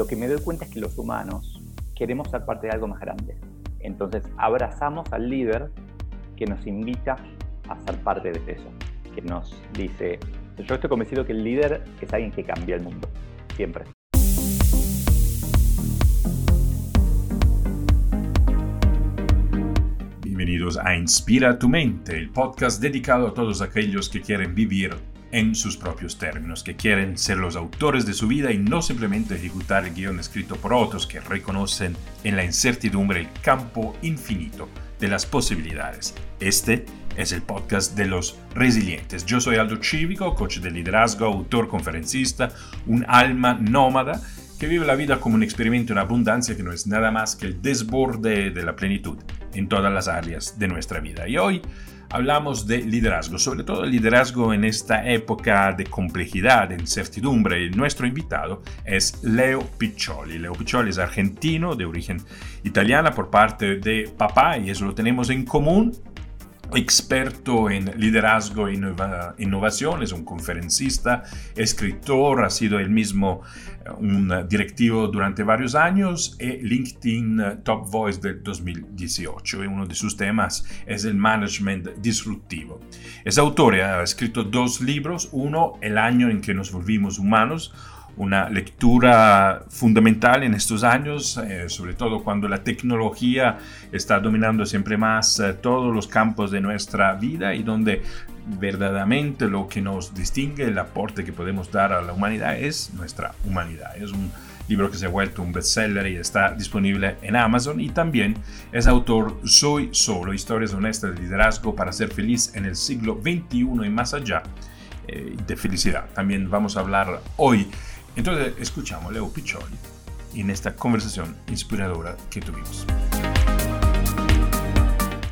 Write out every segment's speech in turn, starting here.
lo que me doy cuenta es que los humanos queremos ser parte de algo más grande. Entonces abrazamos al líder que nos invita a ser parte de eso, que nos dice, yo estoy convencido que el líder es alguien que cambia el mundo, siempre. Bienvenidos a Inspira tu mente, el podcast dedicado a todos aquellos que quieren vivir en sus propios términos, que quieren ser los autores de su vida y no simplemente ejecutar el guion escrito por otros que reconocen en la incertidumbre el campo infinito de las posibilidades. Este es el podcast de los resilientes. Yo soy Aldo Cívico, coach de liderazgo, autor, conferencista, un alma nómada que vive la vida como un experimento en abundancia que no es nada más que el desborde de la plenitud en todas las áreas de nuestra vida. Y hoy hablamos de liderazgo, sobre todo liderazgo en esta época de complejidad, de incertidumbre. Y nuestro invitado es Leo Piccioli. Leo Piccioli es argentino, de origen italiana por parte de papá, y eso lo tenemos en común experto en liderazgo e innovación, es un conferencista, escritor, ha sido el mismo eh, un directivo durante varios años y LinkedIn eh, Top Voice del 2018 y uno de sus temas es el management disruptivo. Es autor, ha escrito dos libros, uno El año en que nos volvimos humanos, una lectura fundamental en estos años, eh, sobre todo cuando la tecnología está dominando siempre más eh, todos los campos de nuestra vida y donde verdaderamente lo que nos distingue, el aporte que podemos dar a la humanidad es nuestra humanidad. Es un libro que se ha vuelto un bestseller y está disponible en Amazon y también es autor Soy Solo, historias honestas de liderazgo para ser feliz en el siglo XXI y más allá eh, de felicidad. También vamos a hablar hoy entonces escuchamos a Leo Piccioli en esta conversación inspiradora que tuvimos.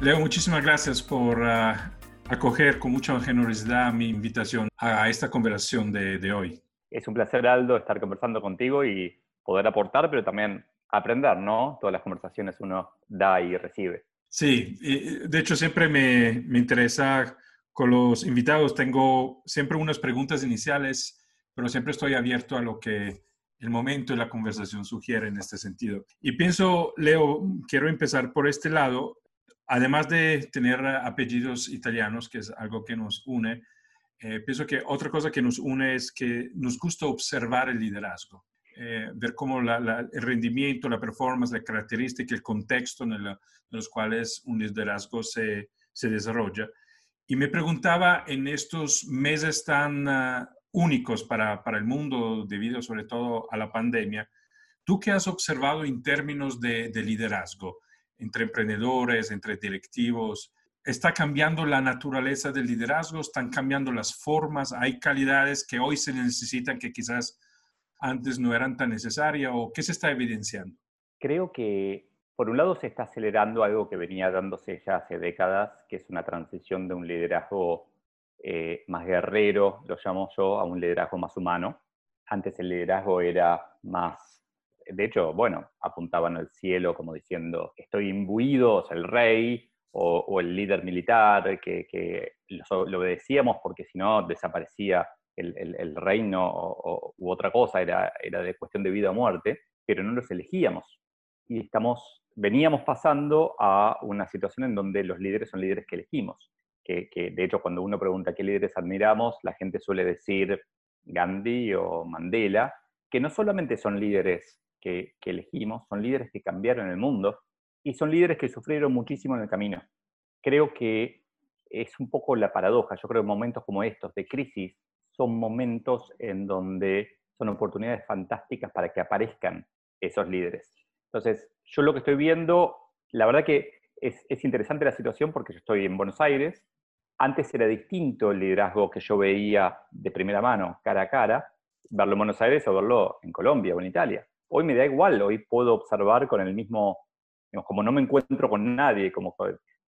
Leo, muchísimas gracias por ah, acoger con mucha generosidad mi invitación a esta conversación de, de hoy. Es un placer, Aldo, estar conversando contigo y poder aportar, pero también aprender, ¿no? Todas las conversaciones uno da y recibe. Sí, de hecho siempre me, me interesa con los invitados, tengo siempre unas preguntas iniciales pero siempre estoy abierto a lo que el momento y la conversación sugiere en este sentido. Y pienso, Leo, quiero empezar por este lado. Además de tener apellidos italianos, que es algo que nos une, eh, pienso que otra cosa que nos une es que nos gusta observar el liderazgo, eh, ver cómo el rendimiento, la performance, la característica, el contexto en, los cuales un liderazgo se, se, desarrolla. Y me preguntaba en estos meses tan uh, únicos para, para, el mundo debido sobre todo a la pandemia. ¿Tú qué has observado en términos de, de liderazgo entre emprendedores, entre directivos? ¿Está cambiando la naturaleza del liderazgo? ¿Están cambiando las formas? ¿Hay calidades que hoy se necesitan que quizás antes no eran tan necesarias? ¿O qué se está evidenciando? Creo que por un lado se está acelerando algo que venía dándose ya hace décadas, que es una transición de un liderazgo eh, más guerrero, lo llamo yo, a un liderazgo más humano. Antes el liderazgo era más, de hecho, bueno, apuntaban al cielo como diciendo, estoy imbuido, o sea, el rey o, el líder militar, que, que lo, obedecíamos porque si no desaparecía el, reino o, u otra cosa, era, era de cuestión de vida o muerte, pero no los elegíamos. Y estamos, veníamos pasando a una situación en donde los líderes son líderes que elegimos que, de hecho cuando uno pregunta qué líderes admiramos, la gente suele decir Gandhi o Mandela, que no solamente son líderes que, elegimos, son líderes que cambiaron el mundo y son líderes que sufrieron muchísimo en el camino. Creo que es un poco la paradoja. Yo creo que momentos como estos de crisis son momentos en donde son oportunidades fantásticas para que aparezcan esos líderes. Entonces, yo lo que estoy viendo, la verdad que es, es interesante la situación porque yo estoy en Buenos Aires, antes era distinto el liderazgo que yo veía de primera mano, cara a cara, verlo en Buenos Aires o verlo en Colombia o en Italia. Hoy me da igual, hoy puedo observar con el mismo, como no me encuentro con nadie, como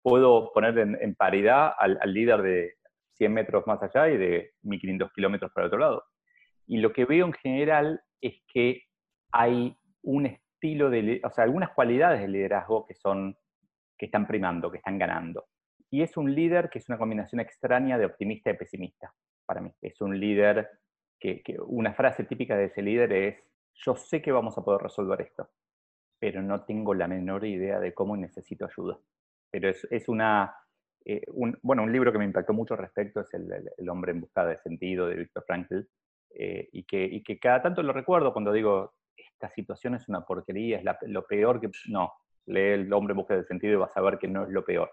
puedo poner en, paridad al, líder de 100 metros más allá y de 1500 kilómetros para el otro lado. Y lo que veo en general es que hay un estilo de, o sea, algunas cualidades del liderazgo que son, que están primando, que están ganando. Y es un líder que es una combinación extraña de optimista y pesimista, para mí. Es un líder que, una frase típica de ese líder es, yo sé que vamos a poder resolver esto, pero no tengo la menor idea de cómo necesito ayuda. Pero es, es una, eh, un, bueno, un libro que me impactó mucho respecto es el, hombre en busca de sentido de Viktor Frankl, eh, y, que, y, que, cada tanto lo recuerdo cuando digo, esta situación es una porquería, es lo peor que... No, lee el hombre en busca de sentido y vas a ver que no es lo peor.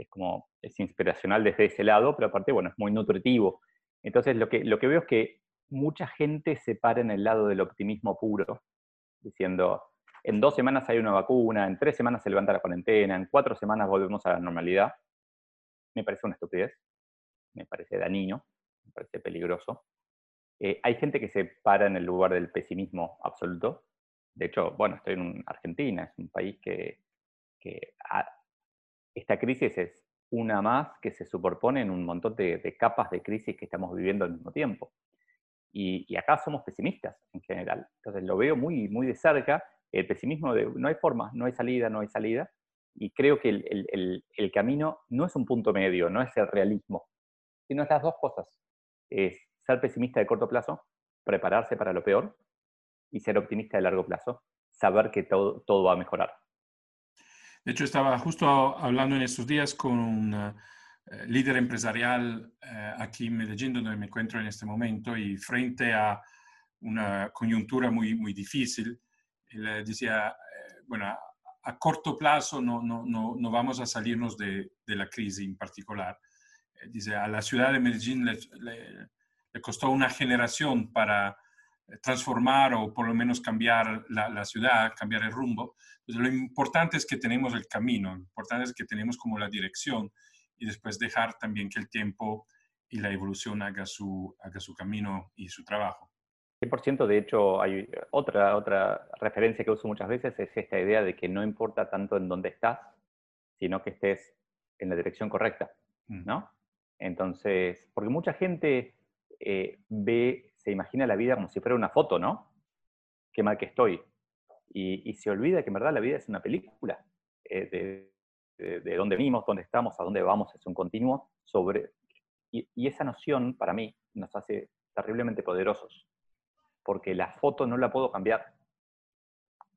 Es como, es inspiracional desde ese lado, pero aparte, bueno, es muy nutritivo. Entonces, lo que, lo que veo es que mucha gente se para en el lado del optimismo puro, diciendo, en dos semanas hay una vacuna, en tres semanas se levanta la cuarentena, en cuatro semanas volvemos a la normalidad. Me parece una estupidez, me parece dañino, me parece peligroso. Eh, hay gente que se para en el lugar del pesimismo absoluto. De hecho, bueno, estoy en Argentina, es un país que, esta crisis es una más que se superpone en un montón de capas de crisis que estamos viviendo al mismo tiempo. Y, acá somos pesimistas en general. Entonces lo veo muy, muy de cerca, el pesimismo de no hay forma, no hay salida, no hay salida. Y creo que el, camino no es un punto medio, no es el realismo, sino es las dos cosas. Es ser pesimista de corto plazo, prepararse para lo peor, y ser optimista de largo plazo, saber que todo va a mejorar. De hecho, estaba justo hablando en estos días con una eh, líder empresarial eh, aquí en Medellín, donde me encuentro en este momento, y frente a una coyuntura muy, muy difícil, él decía, eh, bueno, a, corto plazo no, no, no, no, vamos a salirnos de, de la crisis en particular. dice, a la ciudad de Medellín le, le, costó una generación para transformar o por lo menos cambiar la, la, ciudad, cambiar el rumbo. Entonces, lo importante es que tenemos el camino, lo importante es que tenemos como la dirección y después dejar también que el tiempo y la evolución haga su, haga su camino y su trabajo. 100% de hecho, hay otra, otra referencia que uso muchas veces, es esta idea de que no importa tanto en dónde estás, sino que estés en la dirección correcta, mm. ¿no? Entonces, porque mucha gente eh, ve, se imagina la vida como si fuera una foto, ¿no? Qué mal que estoy. Y, se olvida que en verdad la vida es una película eh, de, de, dónde venimos, dónde estamos, a dónde vamos, es un continuo sobre... Y, esa noción, para mí, nos hace terriblemente poderosos, porque la foto no la puedo cambiar,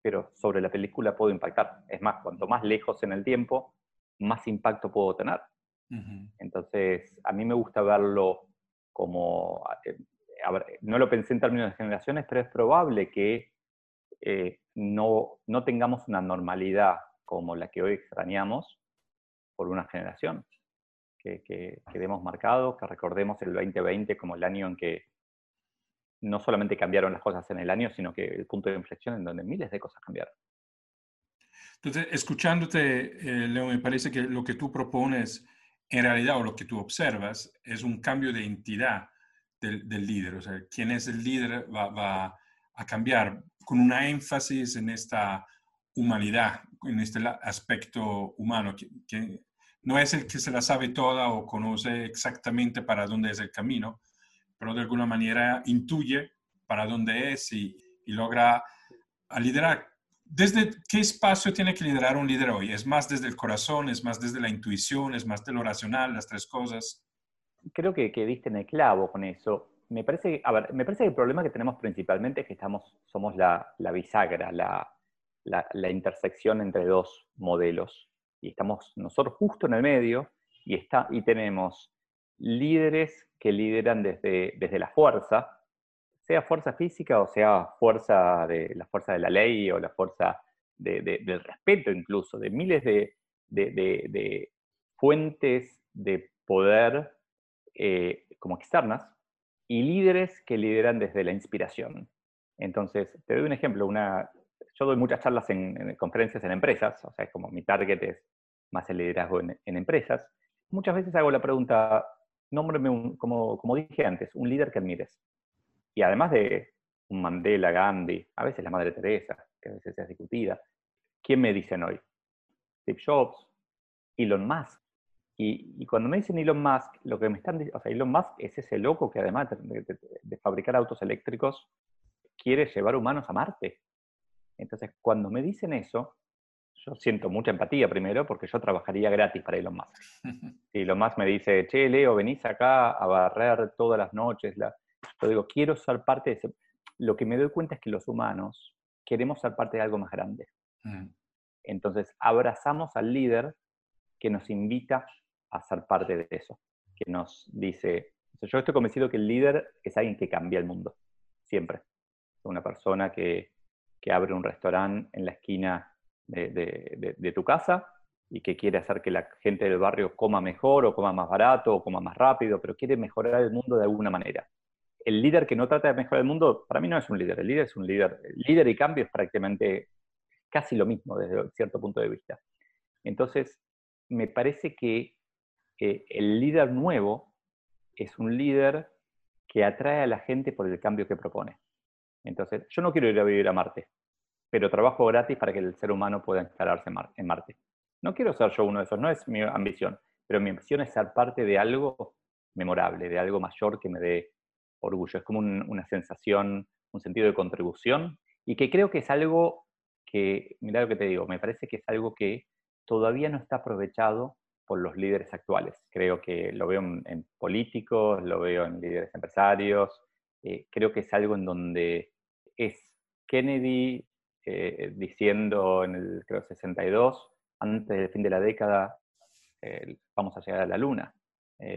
pero sobre la película puedo impactar. Es más, cuanto más lejos en el tiempo, más impacto puedo tener. Entonces, a mí me gusta verlo como, eh, no lo pensé en términos de generaciones, pero es probable que eh, no, no tengamos una normalidad como la que hoy extrañamos por una generación. Que, que, demos marcado, que recordemos el 2020 como el año en que no solamente cambiaron las cosas en el año, sino que el punto de inflexión en donde miles de cosas cambiaron. Entonces, escuchándote, eh, Leo, me parece que lo que tú propones en realidad o lo que tú observas es un cambio de entidad del, líder. O sea, quién es el líder va, a cambiar con una énfasis en esta humanidad, en este aspecto humano, que, no es el que se la sabe toda o conoce exactamente para dónde es el camino, pero de alguna manera intuye para dónde es y, logra liderar. ¿Desde qué espacio tiene que liderar un líder hoy? ¿Es más desde el corazón? ¿Es más desde la intuición? ¿Es más de lo racional? Las tres cosas. Creo que, que diste en el clavo con eso. Me parece, a ver, me parece que el problema que tenemos principalmente es que estamos, somos la, bisagra, la, intersección entre dos modelos. Y estamos nosotros justo en el medio y, está, y tenemos líderes que lideran desde, desde la fuerza, sea fuerza física o sea fuerza de la fuerza de la ley o la fuerza del respeto incluso, de miles de, de fuentes de poder eh, como externas y líderes que lideran desde la inspiración. Entonces, te doy un ejemplo, una, yo doy muchas charlas en, conferencias en empresas, o sea, como mi target es más el liderazgo en, empresas. Muchas veces hago la pregunta, nómbrame, un, como, como dije antes, un líder que admires. Y además de un Mandela, Gandhi, a veces la Madre Teresa, que a veces es discutida, ¿quién me dicen hoy? Steve Jobs, Elon Musk. Y, y, cuando me dicen Elon Musk, lo que me están diciendo, o sea, Elon Musk es ese loco que además de fabricar autos eléctricos, quiere llevar humanos a Marte. Entonces, cuando me dicen eso, yo siento mucha empatía primero, porque yo trabajaría gratis para Elon Musk. Si Elon Musk me dice, che, Leo, venís acá a barrer todas las noches, la... yo digo, quiero ser parte de ese... lo que me doy cuenta es que los humanos queremos ser parte de algo más grande. Mm. Entonces, abrazamos al líder que nos invita a ser parte de eso, que nos dice, yo estoy convencido que el líder es alguien que cambia el mundo, siempre. Una persona que, abre un restaurante en la esquina de, tu casa y que quiere hacer que la gente del barrio coma mejor o coma más barato o coma más rápido, pero quiere mejorar el mundo de alguna manera. El líder que no trata de mejorar el mundo, para mí no es un líder, el líder es un líder. Líder y cambio es prácticamente casi lo mismo desde cierto punto de vista. Entonces, me parece que el líder nuevo es un líder que atrae a la gente por el cambio que propone. Entonces, yo no quiero ir a vivir a Marte, pero trabajo gratis para que el ser humano pueda instalarse en Marte. No quiero ser yo uno de esos, no es mi ambición, pero mi ambición es ser parte de algo memorable, de algo mayor que me dé orgullo. Es como una sensación, un sentido de contribución y que creo que es algo que, mira lo que te digo, me parece que es algo que todavía no está aprovechado por los líderes actuales. Creo que lo veo en, políticos, lo veo en líderes empresarios, eh, creo que es algo en donde es Kennedy eh, diciendo en el creo 62, antes del fin de la década eh, vamos a llegar a la luna.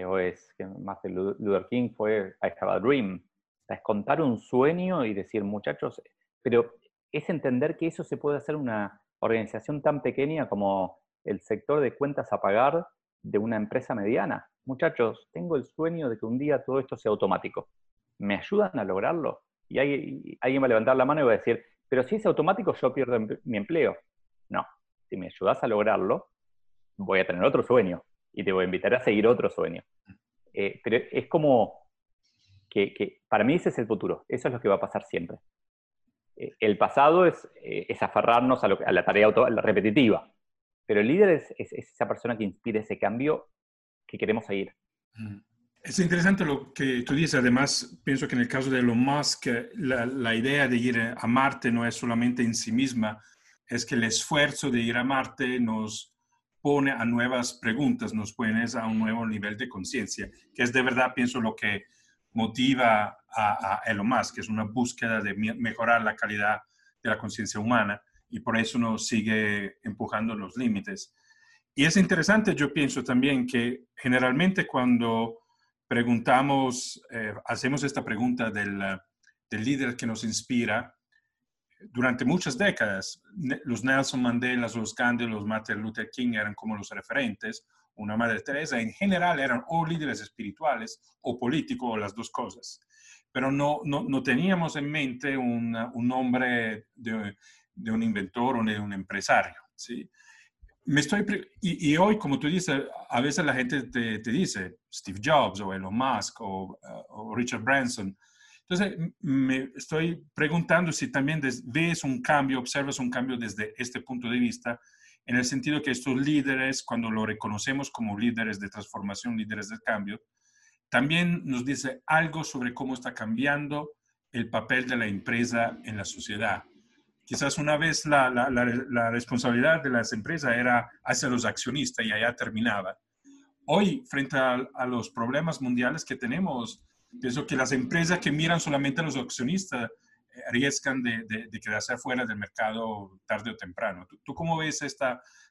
o es que de Luther King fue I have a dream. es contar un sueño y decir, muchachos, pero es entender que eso se puede hacer una organización tan pequeña como el sector de cuentas a pagar de una empresa mediana. Muchachos, tengo el sueño de que un día todo esto sea automático. ¿Me ayudan a lograrlo? Y, alguien va a levantar la mano y va a decir, pero si es automático yo pierdo mi empleo. No, si me ayudas a lograrlo, voy a tener otro sueño y te voy a invitar a seguir otro sueño. Eh, pero es como que, para mí ese es el futuro, eso es lo que va a pasar siempre. Eh, el pasado es, eh, es aferrarnos a, la tarea repetitiva, pero el líder es, esa persona que inspira ese cambio que queremos seguir. Es interesante lo que tú dices. Además, pienso que en el caso de Elon Musk, la, la, idea de ir a Marte no es solamente en sí misma, es que el esfuerzo de ir a Marte nos pone a nuevas preguntas, nos pone a un nuevo nivel de conciencia, que es de verdad, pienso, lo que motiva a, a Elon Musk, que es una búsqueda de mejorar la calidad de la conciencia humana y por eso nos sigue empujando los límites. Y es interesante, yo pienso también que generalmente cuando preguntamos, eh, hacemos esta pregunta del, del, líder que nos inspira, durante muchas décadas, los Nelson Mandela, los Gandhi, los Martin Luther King eran como los referentes, una Madre Teresa, en general eran o líderes espirituales o políticos, o las dos cosas. Pero no, no, no teníamos en mente un, un nombre de, de un inventor o de un empresario, ¿sí? Me estoy, y, hoy, como tú dices, a veces la gente te, dice Steve Jobs o Elon Musk o, o, Richard Branson. Entonces, me estoy preguntando si también ves un cambio, observas un cambio desde este punto de vista, en el sentido que estos líderes, cuando lo reconocemos como líderes de transformación, líderes de cambio, también nos dice algo sobre cómo está cambiando el papel de la empresa en la sociedad quizás una vez la, la, la, responsabilidad de las empresas era hacia los accionistas y allá terminaba. Hoy, frente a, los problemas mundiales que tenemos, pienso que las empresas que miran solamente a los accionistas eh, arriesgan de, de, quedarse fuera del mercado tarde o temprano. ¿Tú, cómo ves este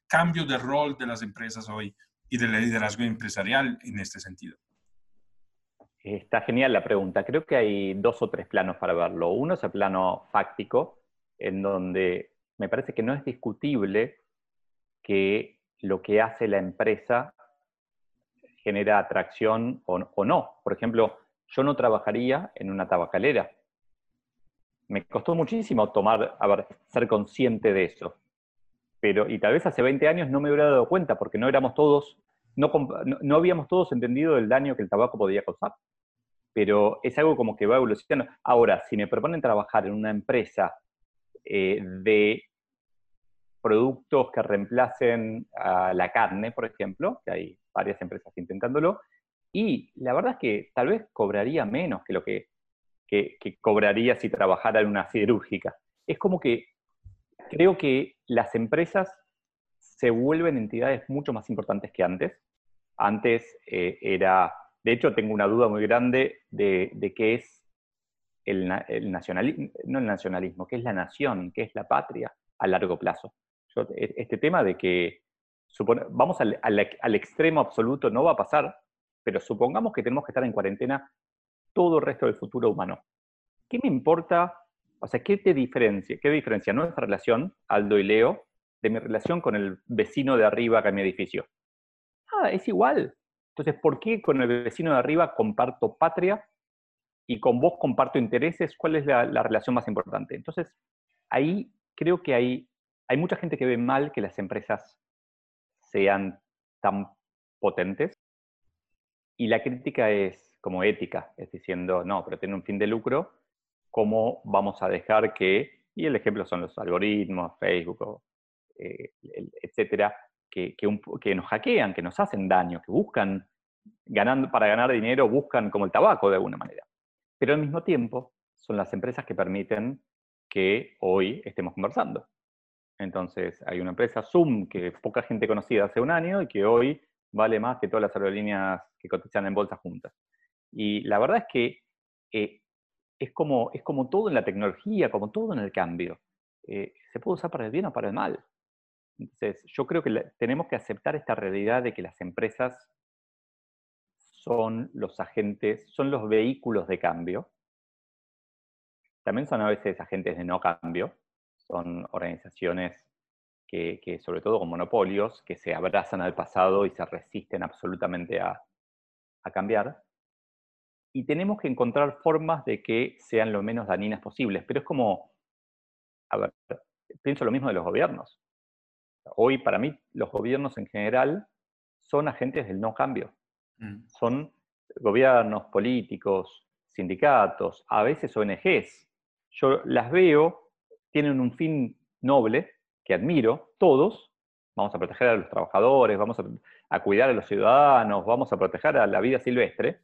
cambio de rol de las empresas hoy y del liderazgo empresarial en este sentido? Está genial la pregunta. Creo que hay dos o tres planos para verlo. Uno es el plano fáctico, en donde me parece que no es discutible que lo que hace la empresa genera atracción o, no. Por ejemplo, yo no trabajaría en una tabacalera. Me costó muchísimo tomar, a ver, ser consciente de eso. Pero, y tal vez hace 20 años no me hubiera dado cuenta porque no éramos todos, no, no habíamos todos entendido el daño que el tabaco podía causar. Pero es algo como que va evolucionando. Ahora, si me proponen trabajar en una empresa eh, de productos que reemplacen a la carne, por ejemplo, que hay varias empresas intentándolo, y la verdad es que tal vez cobraría menos que lo que, cobraría si trabajara en una siderúrgica. Es como que creo que las empresas se vuelven entidades mucho más importantes que antes. Antes eh, era, de hecho tengo una duda muy grande de, de qué es el, nacionalismo, no el nacionalismo, qué es la nación, qué es la patria a largo plazo. E, este tema de que vamos al, al, extremo absoluto no va a pasar, pero supongamos que tenemos que estar en cuarentena todo el resto del futuro humano. ¿Qué me importa? O sea, ¿qué te diferencia? ¿Qué diferencia nuestra relación, Aldo y Leo, de mi relación con el vecino de arriba acá en mi edificio? Ah, es igual. Entonces, ¿por qué con el vecino de arriba comparto patria y con vos comparto intereses? ¿Cuál es la, relación más importante? Entonces, ahí creo que hay, hay mucha gente que ve mal que las empresas sean tan potentes y la crítica es como ética, es diciendo, no, pero tiene un fin de lucro, ¿cómo vamos a dejar que, y el ejemplo son los algoritmos, Facebook, eh, etcétera, que, nos hackean, que nos hacen daño, que buscan, ganando, para ganar dinero, buscan como el tabaco de alguna manera. Pero al mismo tiempo son las empresas que permiten que hoy estemos conversando. Entonces, hay una empresa Zoom que poca gente conocía hace un año y que hoy vale más que todas las aerolíneas que cotizan en bolsa juntas. Y la verdad es que eh, es, como, es como todo en la tecnología, como todo en el cambio. Eh, se puede usar para el bien o para el mal. Entonces, yo creo que tenemos que aceptar esta realidad de que las empresas son los agentes, son los vehículos de cambio. También son a veces agentes de no cambio. Son organizaciones que, sobre todo con monopolios, que se abrazan al pasado y se resisten absolutamente a, a cambiar. Y tenemos que encontrar formas de que sean lo menos dañinas posibles. Pero es como, a ver, pienso lo mismo de los gobiernos Hoy, para mí, los gobiernos en general son agentes del no cambio. Mm. Son gobiernos, políticos, sindicatos, a veces ONGs. Yo las veo, tienen un fin noble que admiro, todos. Vamos a proteger a los trabajadores, vamos a, cuidar a los ciudadanos, vamos a proteger a la vida silvestre,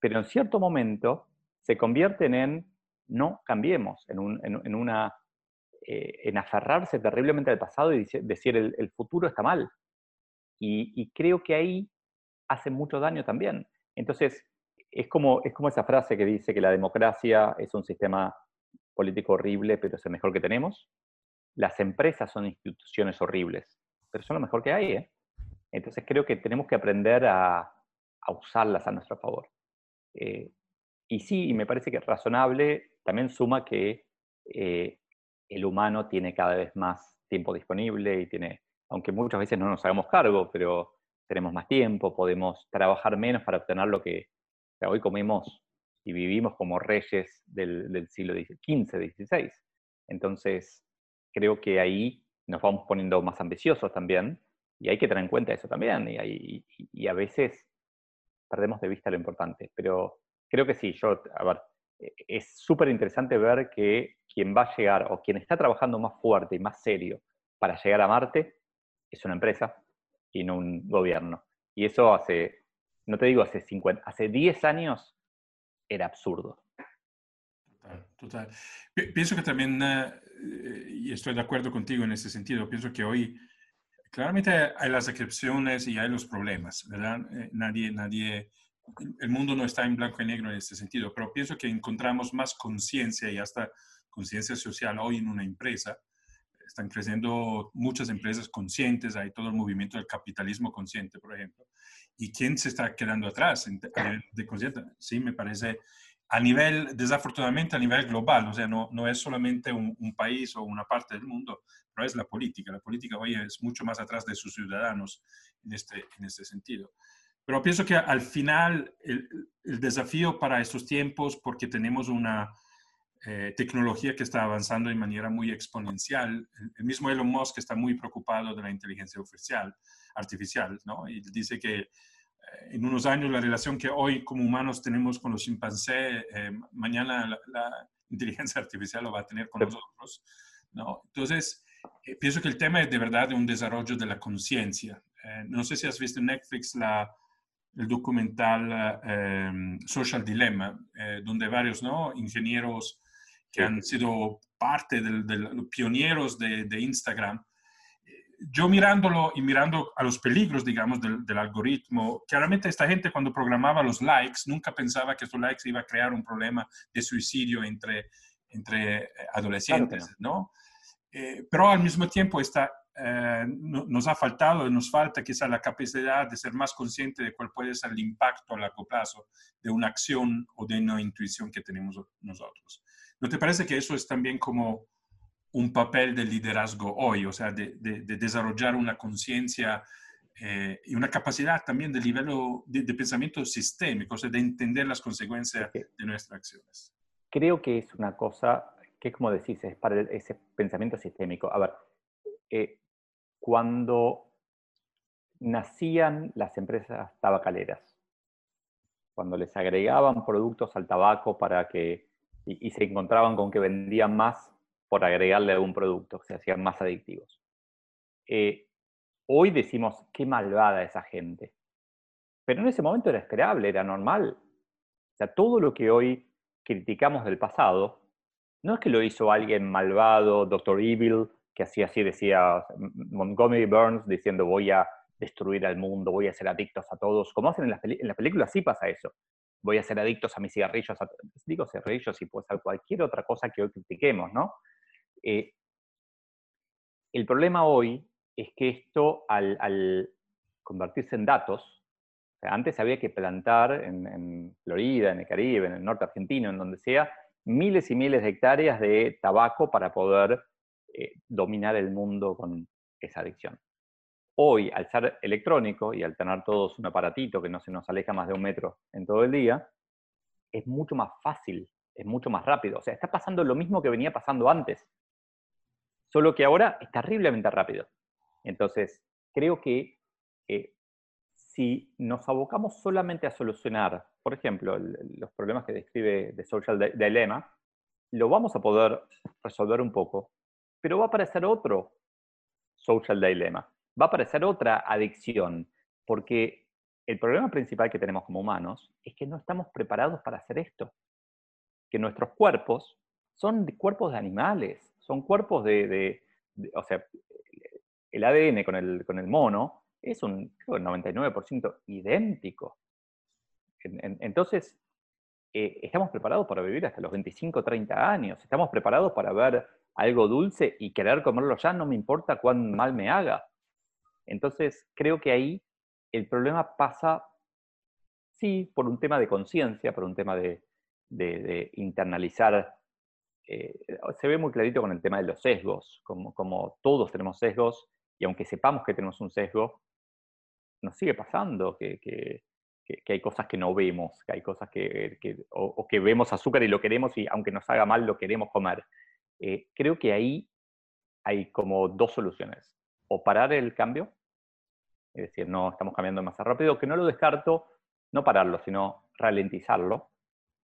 pero en cierto momento se convierten en no cambiemos, en una eh, en aferrarse terriblemente al pasado y decir el, futuro está mal. Y, creo que ahí hace mucho daño también. Entonces, es como, es como esa frase que dice que la democracia es un sistema político horrible, pero es el mejor que tenemos. Las empresas son instituciones horribles, pero son lo mejor que hay. ¿eh? Entonces creo que tenemos que aprender a, usarlas a nuestro favor. Eh, y sí, me parece que razonable, también suma que el humano tiene cada vez más tiempo disponible y tiene, aunque muchas veces no nos hagamos cargo, pero tenemos más tiempo, podemos trabajar menos para obtener lo que hoy comemos y vivimos como reyes del, siglo XV, XVI. Entonces, creo que ahí nos vamos poniendo más ambiciosos también y hay que tener en cuenta eso también y, a veces perdemos de vista lo importante, pero creo que sí, yo, a ver, e, es súper interesante ver que quien va a llegar o quien está trabajando más fuerte y más serio para llegar a Marte es una empresa y no un gobierno. Y eso hace, no te digo hace 50, hace 10 años era absurdo. Total, total. Pienso que también, eh, y estoy de acuerdo contigo en ese sentido, pienso que hoy claramente hay las excepciones y hay los problemas, ¿verdad? Eh, nadie, nadie el mundo no está en blanco y negro en este sentido, pero pienso que encontramos más conciencia y hasta conciencia social hoy en una empresa. Están creciendo muchas empresas conscientes, hay todo el movimiento del capitalismo consciente, por ejemplo. ¿Y quién se está quedando atrás de consciente? Sí, me parece a nivel, desafortunadamente a nivel global, o sea, no, no es solamente un, un, país o una parte del mundo, pero es la política. La política hoy es mucho más atrás de sus ciudadanos en este, en este sentido. Pero pienso que al final el, desafío para estos tiempos, porque tenemos una eh, tecnología que está avanzando de manera muy exponencial, el, mismo Elon Musk está muy preocupado de la inteligencia artificial, artificial ¿no? Y dice que eh, en unos años la relación que hoy como humanos tenemos con los chimpancés, eh, mañana la, inteligencia artificial lo va a tener con nosotros, ¿no? Entonces, pienso que el tema es de verdad de un desarrollo de la conciencia. no sé si has visto en Netflix la, el documental em, Social Dilemma, eh, donde varios ¿no? ingenieros que han sido parte de los pioneros de, Instagram, eh, yo mirándolo y mirando a los peligros, digamos, del, algoritmo, claramente esta gente cuando programaba los likes nunca pensaba que estos likes iba a crear un problema de suicidio entre, entre eh, adolescentes, ¿no? Eh, pero al mismo tiempo esta, eh, nos ha faltado, nos falta quizá la capacidad de ser más consciente de cuál puede ser el impacto a largo plazo de una acción o de una intuición que tenemos nosotros. ¿No te parece que eso es también como un papel de liderazgo hoy, o sea, de, desarrollar una conciencia eh, y una capacidad también de nivel de, pensamiento sistémico, o sea, de entender las consecuencias de nuestras acciones. Creo que es una cosa que, como decís, es para ese pensamiento sistémico. A ver, eh, cuando nacían las empresas tabacaleras, cuando les agregaban productos al tabaco para que, y se encontraban con que vendían más por agregarle algún producto, se hacían más adictivos. Eh, hoy decimos, qué malvada esa gente. Pero en ese momento era esperable, era normal. O sea, todo lo que hoy criticamos del pasado, no es que lo hizo alguien malvado, Doctor Evil, que hacía así, decía Montgomery Burns diciendo voy a destruir al mundo, voy a ser adictos a todos. Como hacen en las, en las películas, sí pasa eso. Voy a ser adictos a mis cigarrillos, digo cigarrillos y pues a cualquier otra cosa que hoy critiquemos, ¿no? Eh, el problema hoy es que esto, al, convertirse en datos, antes había que plantar en, Florida, en el Caribe, en el norte argentino, en donde sea, miles y miles de hectáreas de tabaco para poder eh, dominar el mundo con esa adicción. Hoy, al ser electrónico y al tener todos un aparatito que no se nos aleja más de un metro en todo el día, es mucho más fácil, es mucho más rápido. O sea, está pasando lo mismo que venía pasando antes solo que ahora es terriblemente rápido. Entonces, creo que eh, si nos abocamos solamente a solucionar, por ejemplo, los problemas que describe The Social Dilemma, lo vamos a poder resolver un poco, pero va a aparecer otro social dilemma, va a aparecer otra adicción, porque el problema principal que tenemos como humanos es que no estamos preparados para hacer esto, que nuestros cuerpos son cuerpos de animales, son cuerpos de, o sea, el ADN con el, con el mono es un 99% idéntico. entonces, eh, estamos preparados para vivir hasta los 25, 30 años, estamos preparados para ver algo dulce y querer comerlo ya, no me importa cuán mal me haga. Entonces, creo que ahí el problema pasa, sí, por un tema de conciencia, por un tema de, de internalizar eh, se ve muy clarito con el tema de los sesgos, como, como, todos tenemos sesgos, y aunque sepamos que tenemos un sesgo, nos sigue pasando que, que, que, hay cosas que no vemos, que hay cosas que, o, que vemos azúcar y lo queremos, y aunque nos haga mal, lo queremos comer. Eh, creo que ahí hay como dos soluciones. O parar el cambio, es decir, no estamos cambiando demasiado rápido, que no lo descarto, no pararlo, sino ralentizarlo,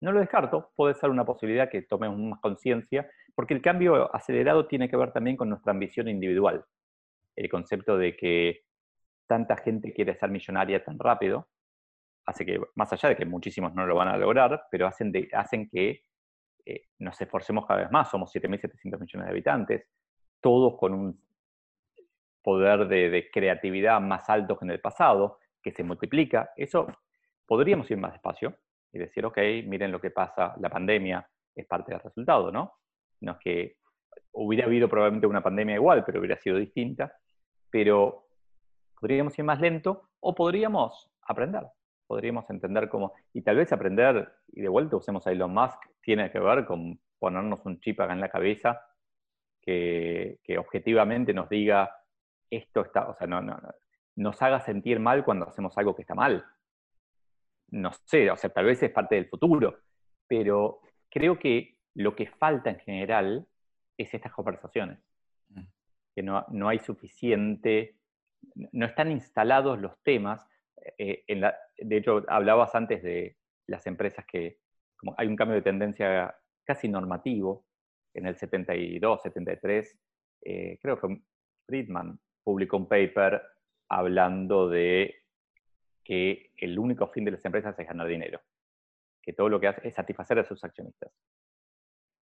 no lo descarto, puede ser una posibilidad que tomemos más conciencia, porque el cambio acelerado tiene que ver también con nuestra ambición individual. El concepto de que tanta gente quiere ser millonaria tan rápido, hace que, más allá de que muchísimos no lo van a lograr, pero hacen, hacen que eh, nos esforcemos cada vez más. Somos 7.700 millones de habitantes, todos con un poder de, creatividad más alto que en el pasado, que se multiplica. Eso podríamos ir más despacio, y decir, ok, miren lo que pasa, la pandemia es parte del resultado, ¿no? No es que hubiera habido probablemente una pandemia igual, pero hubiera sido distinta, pero podríamos ir más lento o podríamos aprender, podríamos entender cómo, y tal vez aprender, y de vuelta usemos a Elon Musk, tiene que ver con ponernos un chip acá en la cabeza que objetivamente nos diga, esto está, o sea, no, no, nos haga sentir mal cuando hacemos algo que está mal, no sé, o sea, tal vez es parte del futuro, pero creo que lo que falta en general es estas conversaciones, mm. que no, no hay suficiente, no están instalados los temas. Eh, en la, de hecho, hablabas antes de las empresas que como hay un cambio de tendencia casi normativo en el 72, 73, eh, creo que Friedman publicó un paper hablando de que el único fin de las empresas es ganar dinero, que todo lo que hace es satisfacer a sus accionistas.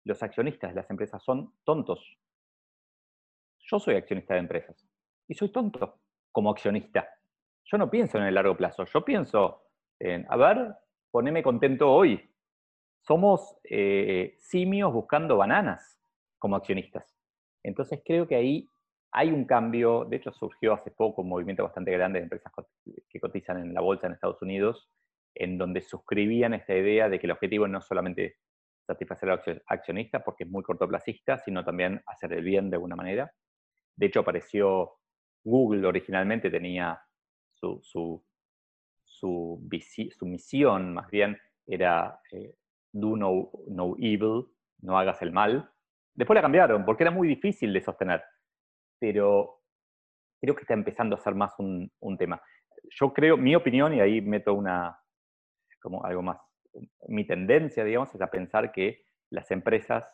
Los accionistas de las empresas son tontos. Yo soy accionista de empresas. y soy tonto como accionista. Yo no pienso en el largo plazo, yo pienso en, a ver, poneme contento hoy. Somos eh, simios buscando bananas como accionistas. Entonces creo que ahí hay un cambio, de hecho surgió hace poco un movimiento bastante grande de empresas que cotizan en la bolsa en Estados Unidos, en donde suscribían esta idea de que el objetivo no es solamente satisfacer al accionista porque es muy cortoplacista, sino también hacer el bien de alguna manera. De hecho, apareció Google originalmente, tenía su, su, su, misión, más bien, era eh, do no, no evil, no hagas el mal. Después la cambiaron porque era muy difícil de sostener, pero creo que está empezando a ser más un, tema. Yo creo, mi opinión, y ahí meto una, como algo más mi tendencia, digamos, es a pensar que las empresas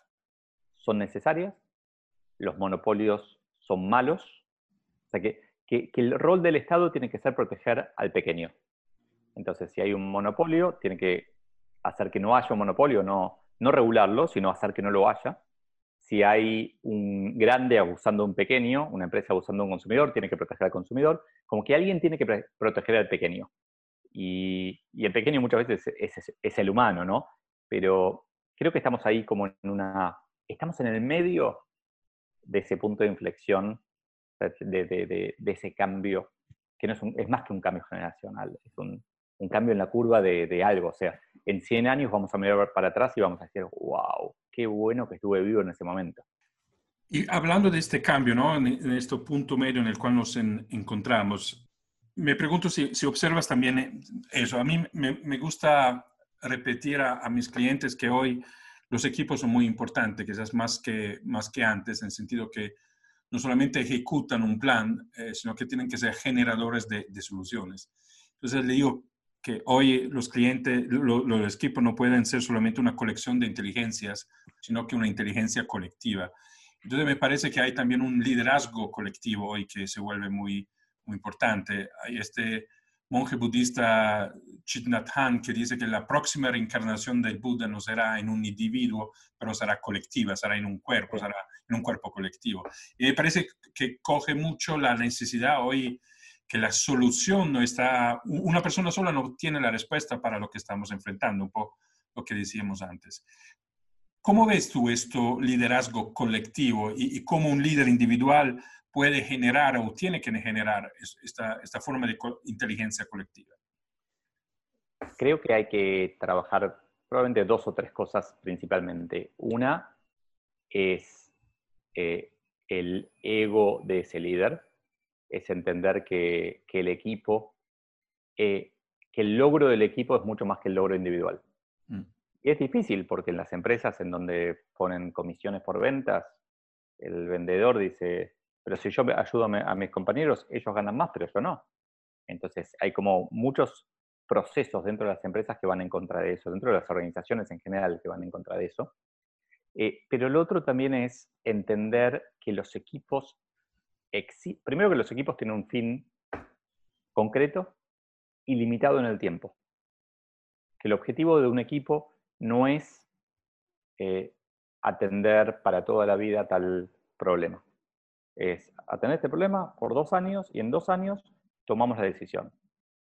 son necesarias, los monopolios son malos, o sea que, que, el rol del Estado tiene que ser proteger al pequeño. Entonces, si hay un monopolio, tiene que hacer que no haya un monopolio, no, no regularlo, sino hacer que no lo haya. Si hay un grande abusando de un pequeño, una empresa abusando de un consumidor, tiene que proteger al consumidor, como que alguien tiene que proteger al pequeño. Y, el pequeño muchas veces es, el humano, ¿no? Pero creo que estamos ahí como en una... Estamos en el medio de ese punto de inflexión, de, ese cambio, que no es, es, más que un cambio generacional, es un, cambio en la curva de, algo. O sea, en 100 años vamos a mirar para atrás y vamos a decir, wow, qué bueno que estuve vivo en ese momento. Y hablando de este cambio, ¿no? En, este punto medio en el cual nos encontramos, me pregunto si, observas también eso. A mí me, gusta repetir a, mis clientes que hoy los equipos son muy importantes, quizás más que, más que antes, en el sentido que no solamente ejecutan un plan, eh, sino que tienen que ser generadores de, soluciones. Entonces le digo que hoy los clientes, los equipos no pueden ser solamente una colección de inteligencias, sino que una inteligencia colectiva. Entonces me parece que hay también un liderazgo colectivo hoy que se vuelve muy, muy importante. Hay este monje budista Chitnat que dice que la próxima reencarnación del Buda no será en un individuo, pero será colectiva, será en un cuerpo, será en un cuerpo colectivo. Y me parece que coge mucho la necesidad hoy que la solución no está, una persona sola no tiene la respuesta para lo que estamos enfrentando, un poco lo que decíamos antes. ¿Cómo ves tú esto, liderazgo colectivo y, y cómo un líder individual puede generar o tiene que generar esta, esta forma de inteligencia colectiva? Creo que hay que trabajar probablemente dos o tres cosas principalmente. Una es eh, el ego de ese líder, es entender que, que el equipo, eh, que el logro del equipo es mucho más que el logro individual. Mm. Y es difícil porque en las empresas en donde ponen comisiones por ventas, el vendedor dice, pero si yo ayudo a, mis compañeros, ellos ganan más, pero yo no. Entonces hay como muchos procesos dentro de las empresas que van en contra de eso, dentro de las organizaciones en general que van en contra de eso. Eh, pero el otro también es entender que los equipos, primero que los equipos tienen un fin concreto y limitado en el tiempo. Que el objetivo de un equipo no es eh, atender para toda la vida tal problema es atender este problema por dos años y en dos años tomamos la decisión.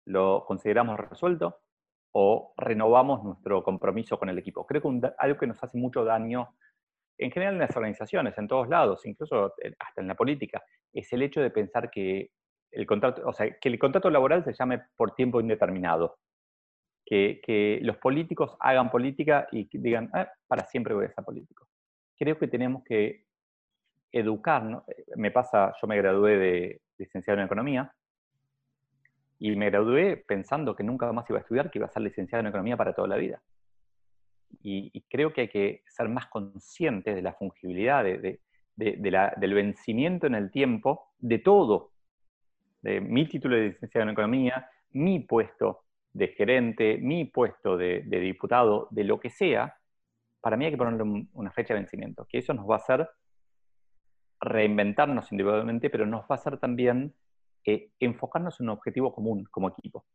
Lo consideramos resuelto o renovamos nuestro compromiso con el equipo. Creo que algo que nos hace mucho daño en general en las organizaciones, en todos lados, incluso hasta en la política, es el hecho de pensar que el contrato, o sea, que el contrato laboral se llame por tiempo indeterminado. Que, los políticos hagan política y digan, ah, para siempre voy a ser político. Creo que tenemos que educar, ¿no? Eh, me pasa, yo me gradué de licenciado en economía y me gradué pensando que nunca más iba a estudiar, que iba a ser licenciado en economía para toda la vida. Y, creo que hay que ser más conscientes de la fungibilidad, de, del vencimiento en el tiempo de todo. De mi título de licenciado en economía, mi puesto de gerente, mi puesto de, diputado, de lo que sea, para mí hay que ponerle una fecha de vencimiento, que eso nos va a hacer reinventarnos individualmente, pero nos va a hacer también eh, enfocarnos en un objetivo común como equipo.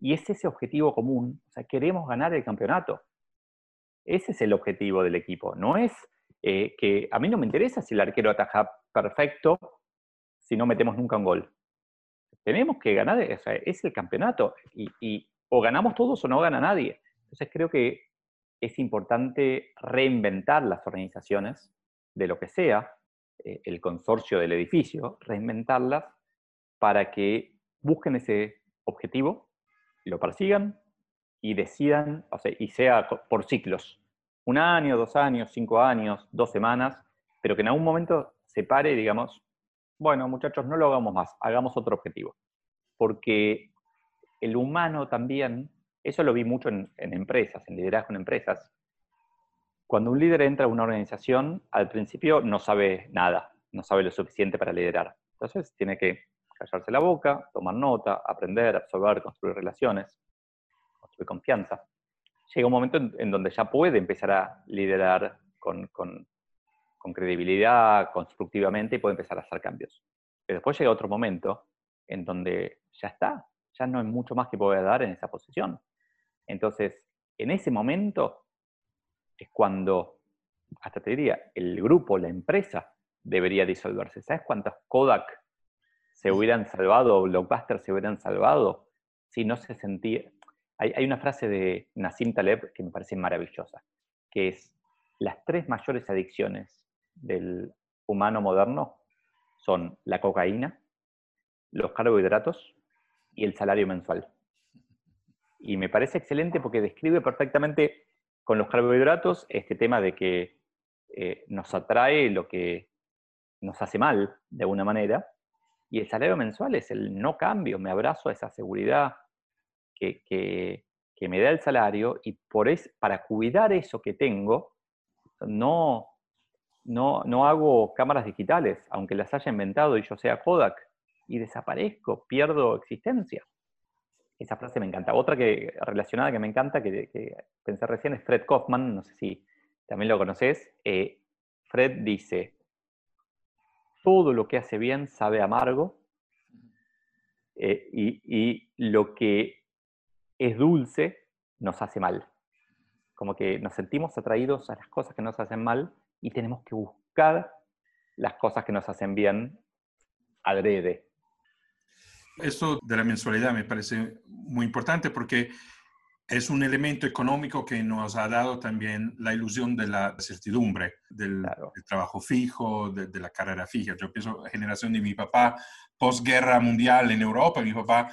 Y es ese objetivo común, o sea, queremos ganar el campeonato. Ese es el objetivo del equipo. No es eh, que a mí no me interesa si el arquero ataja perfecto si no metemos nunca un gol. Tenemos que ganar, es el campeonato y, o ganamos todos o no gana nadie. Entonces creo que es importante reinventar las organizaciones de lo que sea, eh, el consorcio del edificio, reinventarlas para que busquen ese objetivo, lo persigan y decidan, o sea, y sea por ciclos, un año, dos años, cinco años, dos semanas, pero que en algún momento se pare y digamos, bueno, muchachos, no lo hagamos más, hagamos otro objetivo. Porque el humano también, eso lo vi mucho en, en empresas, en liderazgo en empresas, cuando un líder entra a una organización, al principio no sabe nada, no sabe lo suficiente para liderar. Entonces tiene que callarse la boca, tomar nota, aprender, absorber, construir relaciones, construir confianza. Llega un momento en, donde ya puede empezar a liderar con, con, credibilidad, constructivamente, y puede empezar a hacer cambios. Pero después llega otro momento en donde ya está, ya no hay mucho más que pueda dar en esa posición. Entonces, en ese momento es cuando, hasta te diría, el grupo, la empresa, debería disolverse. ¿Sabes cuántos Kodak se hubieran salvado, Blockbuster se hubieran salvado si no se sentía... Hay, una frase de Nassim Taleb que me parece maravillosa, que es, las tres mayores adicciones del humano moderno son la cocaína, los carbohidratos y el salario mensual. Y me parece excelente porque describe perfectamente con los carbohidratos este tema de que eh, nos atrae lo que nos hace mal de alguna manera, y el salario mensual es el no cambio, me abrazo a esa seguridad que, que, me da el salario y por es, para cuidar eso que tengo, no, no, no hago cámaras digitales, aunque las haya inventado y yo sea Kodak, y desaparezco, pierdo existencia. Esa frase me encanta. Otra que relacionada que me encanta, que, pensé recién, es Fred Kaufman, no sé si también lo conoces. Eh, Fred dice, todo lo que hace bien sabe amargo eh, y, lo que es dulce nos hace mal. Como que nos sentimos atraídos a las cosas que nos hacen mal y tenemos que buscar las cosas que nos hacen bien adrede. Esto de la mensualidad me parece muy importante porque es un elemento económico que nos ha dado también la ilusión de la certidumbre, del, trabajo fijo, de, la carrera fija. Yo pienso, generación de mi papá, posguerra mundial en Europa, mi papá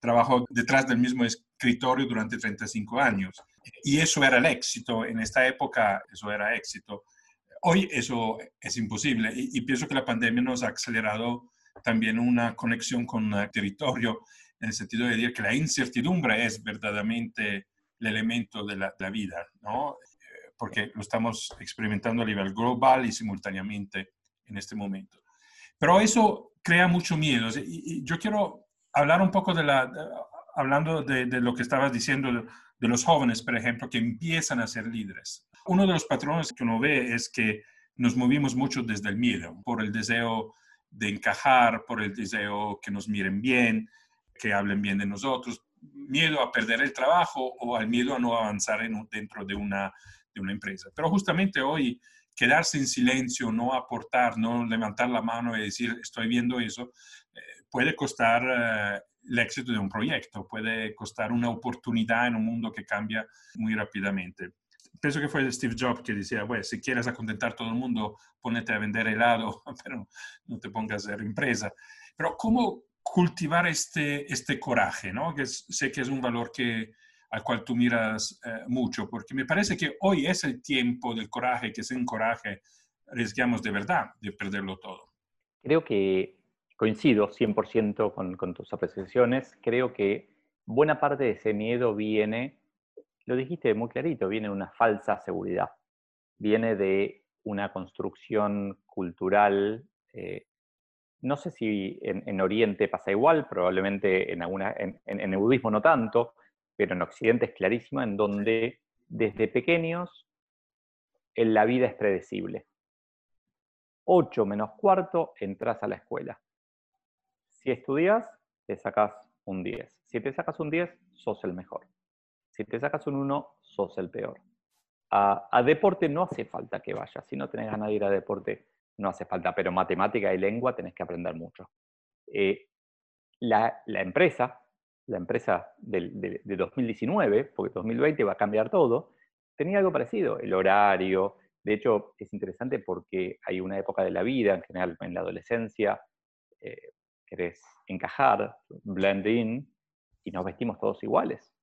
trabajó detrás del mismo escritorio durante 35 años. Y eso era el éxito, en esta época eso era éxito. Hoy eso es imposible y, y pienso que la pandemia nos ha acelerado también una conexión con el territorio, en el sentido de decir que la incertidumbre es verdaderamente el elemento de la, vida, ¿no? Porque lo estamos experimentando a nivel global y simultáneamente en este momento. Pero eso crea mucho miedo. Y, yo quiero hablar un poco de la, hablando de, lo que estabas diciendo, de, de los jóvenes, por ejemplo, que empiezan a ser líderes. Uno de los patrones que uno ve es que nos movimos mucho desde el miedo, por el deseo de encajar, por el deseo que nos miren bien, que hablen bien de nosotros, miedo a perder el trabajo o al miedo a no avanzar dentro de una, de una empresa. Pero justamente hoy, quedarse en silencio, no aportar, no levantar la mano y decir, estoy viendo eso, eh, puede costar eh, el éxito de un proyecto, puede costar una oportunidad en un mundo que cambia muy rápidamente pienso que fue Steve Jobs que decía, bueno, si quieres acontentar todo el mundo, ponete a vender helado, pero no te pongas a hacer empresa. Pero ¿cómo cultivar este, este coraje? ¿no? Que sé que es un valor que, al cual tú miras eh, mucho, porque me parece que hoy es el tiempo del coraje, que sin coraje arriesgamos de verdad de perderlo todo. Creo que coincido 100% con, con tus apreciaciones. Creo que buena parte de ese miedo viene lo dijiste muy clarito, viene de una falsa seguridad, viene de una construcción cultural, eh, no sé si en, Oriente pasa igual, probablemente en, alguna, en, en, el budismo no tanto, pero en Occidente es clarísimo, en donde desde pequeños en la vida es predecible. 8 menos cuarto, entras a la escuela. Si estudias, te sacas un 10. Si te sacas un 10, sos el mejor. Si te sacas un 1, sos el peor. A, deporte no hace falta que vayas. Si no tenés ganas de ir a deporte, no hace falta, pero matemática y lengua tenés que aprender mucho. Eh, la, empresa, la empresa de 2019, porque 2020 va a cambiar todo, tenía algo parecido, el horario. De hecho, es interesante porque hay una época de la vida, en general en la adolescencia, eh, querés encajar, blend in, y nos vestimos todos iguales.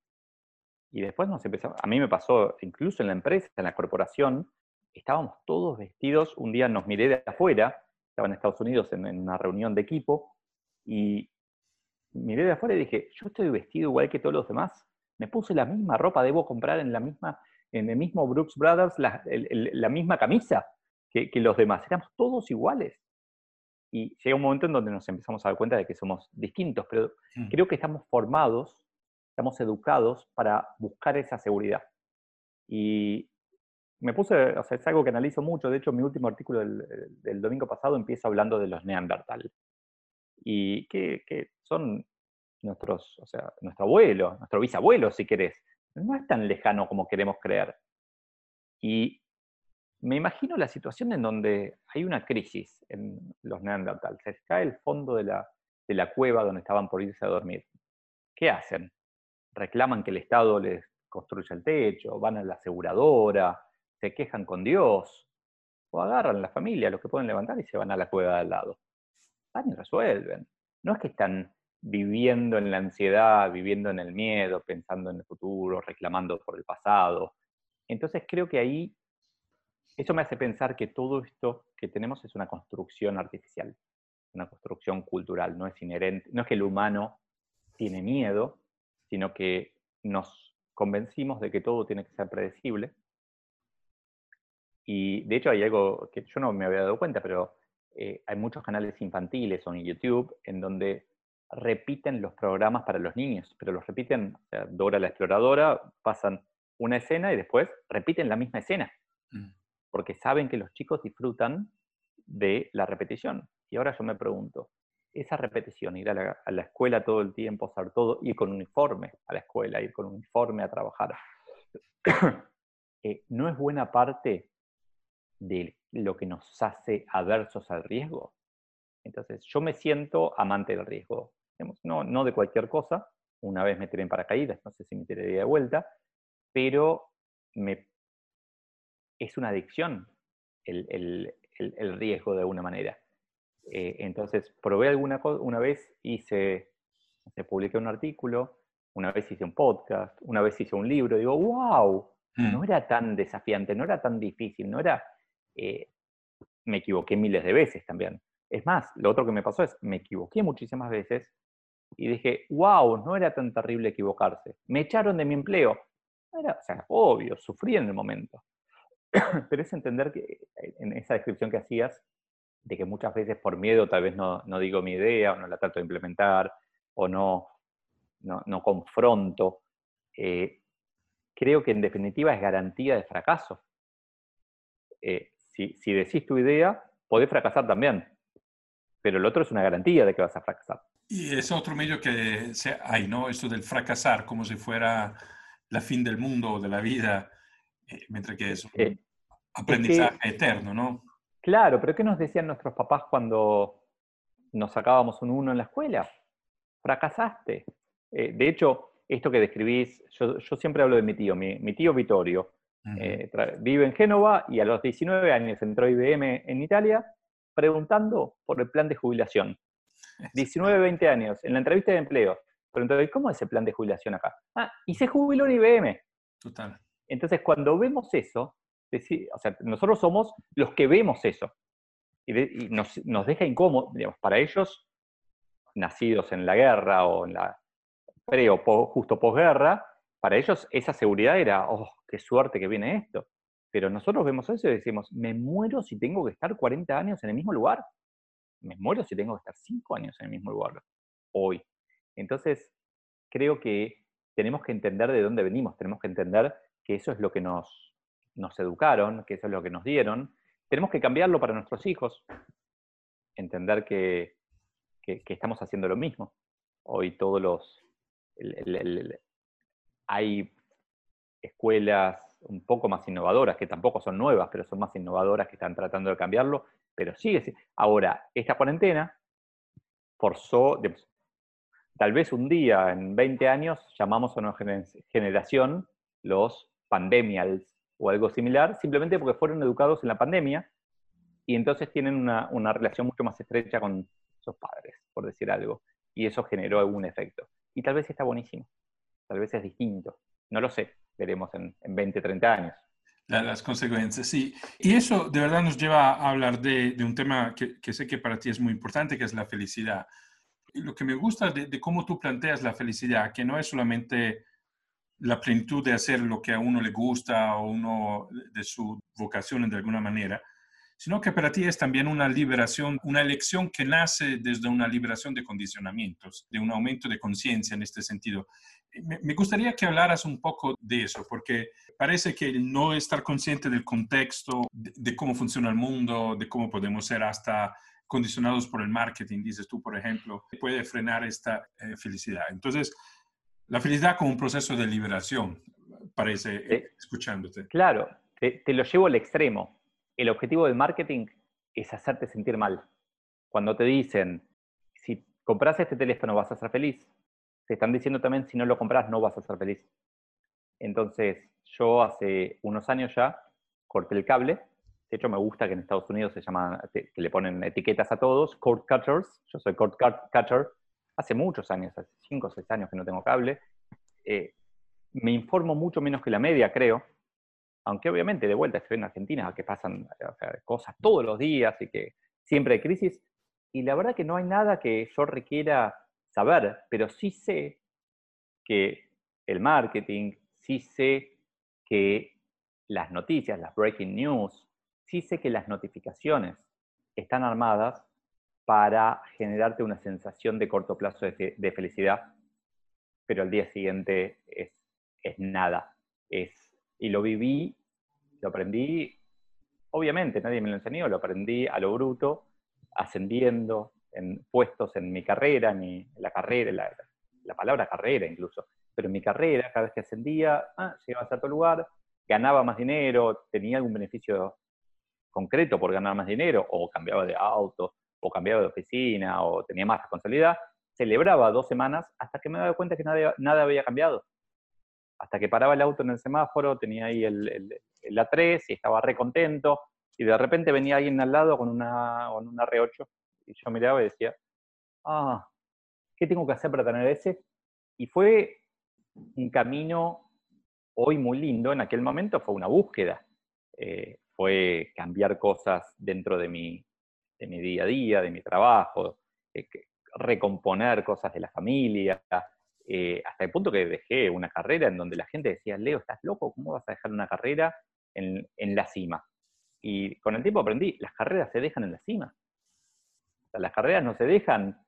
Y después nos empezamos, a mí me pasó, incluso en la empresa, en la corporación, estábamos todos vestidos, un día nos miré de afuera, estaba en Estados Unidos en, una reunión de equipo, y miré de afuera y dije, yo estoy vestido igual que todos los demás, me puse la misma ropa, debo comprar en la misma, en el mismo Brooks Brothers la, misma camisa que, que, los demás, éramos todos iguales. Y llega un momento en donde nos empezamos a dar cuenta de que somos distintos, pero mm. creo que estamos formados, estamos educados para buscar esa seguridad. Y me puse, o sea, es algo que analizo mucho, de hecho mi último artículo del, domingo pasado empieza hablando de los neandertal, y que, que, son nuestros, o sea, nuestro abuelo, nuestro bisabuelo, si querés. No es tan lejano como queremos creer. Y me imagino la situación en donde hay una crisis en los neandertal, se cae el fondo de la, de la cueva donde estaban por irse a dormir. ¿Qué hacen? Reclaman que el Estado les construya el techo, van a la aseguradora, se quejan con Dios, o agarran la familia, los que pueden levantar, y se van a la cueva de al lado. Van y resuelven. No es que están viviendo en la ansiedad, viviendo en el miedo, pensando en el futuro, reclamando por el pasado. Entonces creo que ahí eso me hace pensar que todo esto que tenemos es una construcción artificial, una construcción cultural, no es inherente, no es que el humano tiene miedo, sino que nos convencimos de que todo tiene que ser predecible y de hecho hay algo que yo no me había dado cuenta, pero eh, hay muchos canales infantiles o en YouTube en donde repiten los programas para los niños, pero los repiten, o Dora la exploradora, pasan una escena y después repiten la misma escena, mm. Porque saben que los chicos disfrutan de la repetición. Y ahora yo me pregunto, esa repetición, ir a la, escuela todo el tiempo, hacer todo, ir con uniforme a la escuela, ir con uniforme a trabajar, eh, ¿no es buena parte de lo que nos hace aversos al riesgo. Entonces, yo me siento amante del riesgo. No, no de cualquier cosa. Una vez me tiré en paracaídas, no sé si me tiraría de vuelta, pero me, es una adicción el, el, el, riesgo de alguna manera. Eh, entonces, probé alguna cosa, una vez hice, se publiqué un artículo, una vez hice un podcast, una vez hice un libro, digo, wow, no mm. era tan desafiante, no era tan difícil, no era eh, me equivoqué miles de veces también. Es más, lo otro que me pasó es, me equivoqué muchísimas veces y dije, wow, no era tan terrible equivocarse. Me echaron de mi empleo. Era, o sea, obvio, sufrí en el momento. Pero es entender que eh, en esa descripción que hacías, de que muchas veces por miedo tal vez no, no digo mi idea o no la trato de implementar o no, no, confronto, eh, creo que en definitiva es garantía de fracaso si, decís tu idea, podés fracasar también. Pero el otro es una garantía de que vas a fracasar. Y es otro medio que hay, ¿no? Esto del fracasar como si fuera la fin del mundo o de la vida, eh, mientras que es un eh, aprendizaje eterno, ¿no? Claro, pero ¿qué nos decían nuestros papás cuando nos sacábamos un uno en la escuela? Fracasaste. Eh, de hecho, esto que describís, yo, siempre hablo de mi tío, mi, mi tío Vittorio, vive en Génova y a los 19 años entró a IBM en Italia preguntando por el plan de jubilación. 19, 20 años, en la entrevista de empleo. Preguntó, ¿cómo es el plan de jubilación acá? Ah, y se jubiló en IBM. Total. Entonces, cuando vemos eso, o sea, nosotros somos los que vemos eso. Y, nos, nos, deja incómodo, digamos, para ellos, nacidos en la guerra o en la pre o justo posguerra, para ellos esa seguridad era, oh, qué suerte que viene esto. Pero nosotros vemos eso y decimos, me muero si tengo que estar 40 años en el mismo lugar. Me muero si tengo que estar 5 años en el mismo lugar hoy. Entonces, creo que tenemos que entender de dónde venimos, tenemos que entender que eso es lo que nos, nos educaron, que eso es lo que nos dieron. Tenemos que cambiarlo para nuestros hijos, entender que, que, estamos haciendo lo mismo. Hoy todos los, hay escuelas un poco más innovadoras, que tampoco son nuevas, pero son más innovadoras que están tratando de cambiarlo. pero sigue. Ahora, esta cuarentena forzó, tal vez un día, en 20 años, llamamos a una generación los pandemials o algo similar, simplemente porque fueron educados en la pandemia y entonces tienen una, una relación mucho más estrecha con sus padres, por decir algo. Y eso generó algún efecto. Y tal vez está buenísimo, tal vez es distinto, no lo sé, veremos en, en 20, 30 años. Las consecuencias, sí. Y eso de verdad nos lleva a hablar de, un tema que, sé que para ti es muy importante, que es la felicidad. Lo que me gusta de, cómo tú planteas la felicidad, que no es solamente la plenitud de hacer lo que a uno le gusta o uno de su vocación de alguna manera, sino que para ti es también una liberación, una elección que nace desde una liberación de condicionamientos, de un aumento de conciencia en este sentido. Me gustaría que hablaras un poco de eso, porque parece que el no estar consciente del contexto, de, cómo funciona el mundo, de cómo podemos ser hasta condicionados por el marketing, dices tú, por ejemplo, puede frenar esta eh, felicidad. Entonces, la felicidad como un proceso de liberación, parece, eh, escuchándote. Claro, te, te, lo llevo al extremo el objetivo del marketing es hacerte sentir mal. Cuando te dicen, si compras este teléfono vas a ser feliz, te están diciendo también, si no lo compras no vas a ser feliz. Entonces, yo hace unos años ya corté el cable. De hecho, me gusta que en Estados Unidos se llama, que le ponen etiquetas a todos, cord cutters. Yo soy cord cutter. Hace muchos años, hace 5 o 6 años que no tengo cable. Eh, me informo mucho menos que la media, creo aunque obviamente de vuelta estoy en Argentina, que pasan cosas todos los días y que siempre hay crisis, y la verdad que no hay nada que yo requiera saber, pero sí sé que el marketing, sí sé que las noticias, las breaking news, sí sé que las notificaciones están armadas para generarte una sensación de corto plazo de, felicidad, pero al día siguiente es, es nada, es y lo viví, lo aprendí, obviamente nadie me lo enseñó, lo aprendí a lo bruto, ascendiendo en puestos en mi carrera, en, la carrera, la, la, palabra carrera incluso, pero en mi carrera, cada vez que ascendía, ah, llegaba a cierto lugar, ganaba más dinero, tenía algún beneficio concreto por ganar más dinero, o cambiaba de auto, o cambiaba de oficina, o tenía más responsabilidad, celebraba dos semanas hasta que me daba cuenta que nada, nada había cambiado hasta que paraba el auto en el semáforo, tenía ahí el, el, A3 y estaba re contento, y de repente venía alguien al lado con una, con una R8, y yo miraba y decía, ah, ¿qué tengo que hacer para tener ese? Y fue un camino hoy muy lindo, en aquel momento fue una búsqueda, eh, fue cambiar cosas dentro de mi, de mi día a día, de mi trabajo, eh, recomponer cosas de la familia, eh, hasta el punto que dejé una carrera en donde la gente decía, Leo, ¿estás loco? ¿Cómo vas a dejar una carrera en, la cima? Y con el tiempo aprendí, las carreras se dejan en la cima. Las carreras no se dejan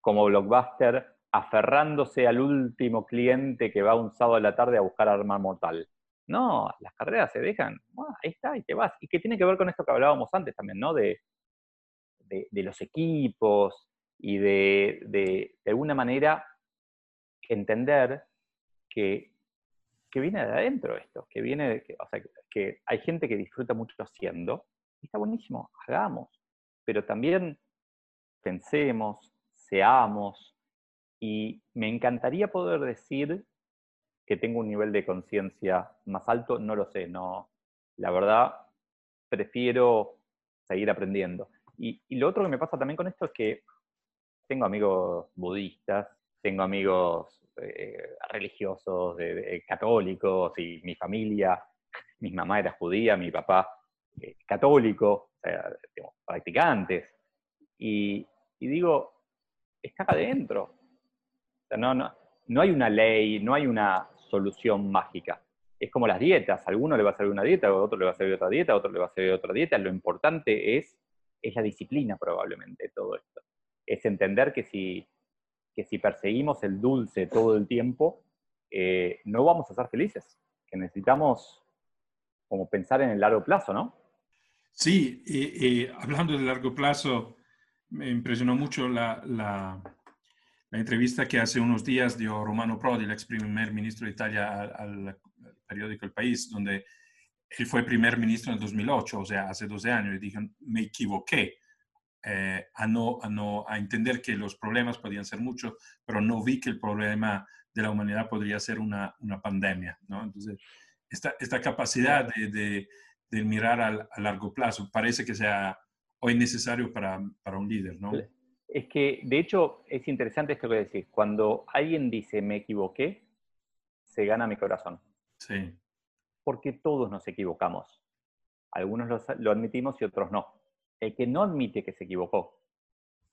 como blockbuster aferrándose al último cliente que va un sábado de la tarde a buscar arma mortal. No, las carreras se dejan, ahí está, y te vas. Y que tiene que ver con esto que hablábamos antes también, ¿no? De, de, los equipos y de, de, de alguna manera entender que, que viene de adentro esto, que viene que, o sea, que hay gente que disfruta mucho haciendo, y está buenísimo, hagamos, pero también pensemos, seamos, y me encantaría poder decir que tengo un nivel de conciencia más alto, no lo sé, no, la verdad prefiero seguir aprendiendo. Y, y, lo otro que me pasa también con esto es que tengo amigos budistas tengo amigos eh, religiosos, católicos, y mi familia, mi mamá era judía, mi papá eh, católico, o sea, practicantes. Y, digo, está adentro. no, no, no hay una ley, no hay una solución mágica. Es como las dietas, a alguno le va a salir una dieta, a otro le va a salir otra dieta, a otro le va a salir otra dieta. Lo importante es, es la disciplina probablemente todo esto. Es entender que si que si perseguimos el dulce todo el tiempo, eh, no vamos a ser felices, que necesitamos como pensar en el largo plazo, ¿no? Sí, hablando de largo plazo, me impresionó mucho la, la, entrevista que hace unos días dio Romano Prodi, el ex primer ministro de Italia, al, periódico El País, donde él fue primer ministro en el 2008, o sea, hace 12 años, y dijo, me equivoqué. Eh, a, no, a, no, a entender que los problemas podían ser muchos, pero no vi que el problema de la humanidad podría ser una, una pandemia. ¿no? Entonces, esta, esta capacidad de, de, mirar a, largo plazo parece que sea hoy necesario para, para un líder. ¿no? Es que, de hecho, es interesante esto que decís. Cuando alguien dice me equivoqué, se gana mi corazón. Sí. Porque todos nos equivocamos. Algunos lo, admitimos y otros no. El que no admite que se equivocó,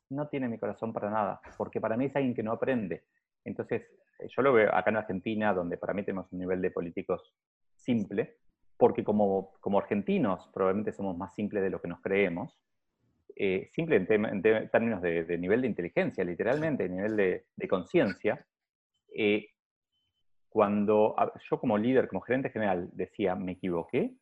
no tiene mi corazón para nada, porque para mí es alguien que no aprende. Entonces, eh, yo lo veo acá en Argentina, donde para mí tenemos un nivel de políticos simple, porque como, como argentinos probablemente somos más simples de lo que nos creemos, eh, simple en, términos de, nivel de inteligencia, literalmente, de nivel de, conciencia, eh, cuando yo como líder, como gerente general, decía, me equivoqué,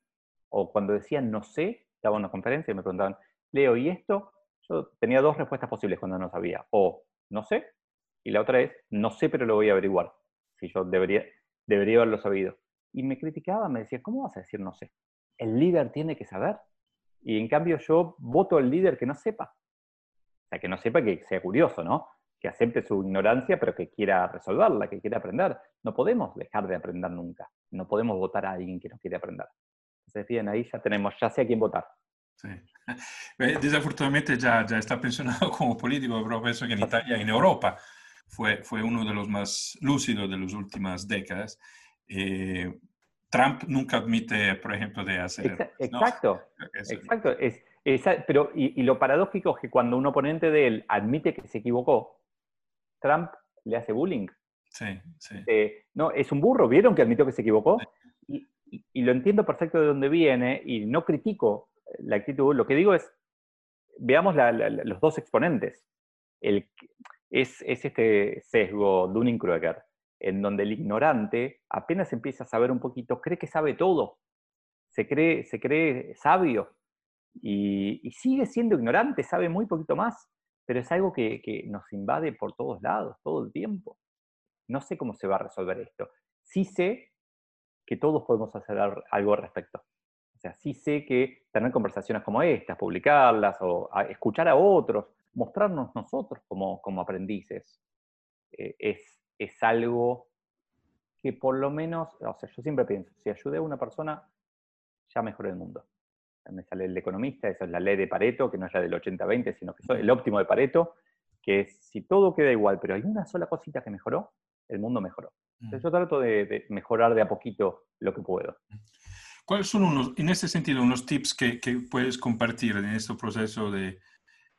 o cuando decía, no sé, en una conferencia y me preguntaban, Leo, ¿y esto? Yo tenía dos respuestas posibles cuando no sabía, o no sé, y la otra es, no sé, pero lo voy a averiguar, si yo debería, debería haberlo sabido. Y me criticaba, me decía, ¿cómo vas a decir no sé? El líder tiene que saber. Y en cambio yo voto al líder que no sepa. O sea, que no sepa que sea curioso, ¿no? Que acepte su ignorancia, pero que quiera resolverla, que quiera aprender. No podemos dejar de aprender nunca. No podemos votar a alguien que no quiere aprender. Entonces, bien, ahí ya tenemos, ya sé a quién votar. Sí. Desafortunadamente ya, ya está pensionado como político, pero pienso que en Italia, en Europa, fue, fue uno de los más lúcidos de las últimas décadas. Eh, Trump nunca admite, por ejemplo, de hacer... Exacto, exacto. Es, pero, y, lo paradójico es que cuando un oponente de él admite que se equivocó, Trump le hace bullying. Sí, sí. Eh, no, es un burro, ¿vieron que admitió que se equivocó? Y, y, lo entiendo perfecto de dónde viene y no critico la actitud. Lo que digo es, veamos los dos exponentes. El, es, es este sesgo Dunning-Kruger en donde el ignorante apenas empieza a saber un poquito, cree que sabe todo, se cree, se cree sabio y, sigue siendo ignorante, sabe muy poquito más, pero es algo que, nos invade por todos lados, todo el tiempo. No sé cómo se va a resolver esto. Sí sé que todos podemos hacer algo al respecto. O sea, sí sé que tener conversaciones como estas, publicarlas o escuchar a otros, mostrarnos nosotros como, como aprendices, eh, es, es algo que por lo menos, o sea, yo siempre pienso, si ayudé a una persona, ya mejoré el mundo. Me sale el economista, esa es la ley de Pareto, que no es la del 80-20, sino que es el óptimo de Pareto, que es si todo queda igual, pero hay una sola cosita que mejoró, el mundo mejoró. Entonces mm. yo trato de, mejorar de a poquito lo que puedo. ¿Cuáles son unos, en ese sentido, unos tips que, que puedes compartir en este proceso de,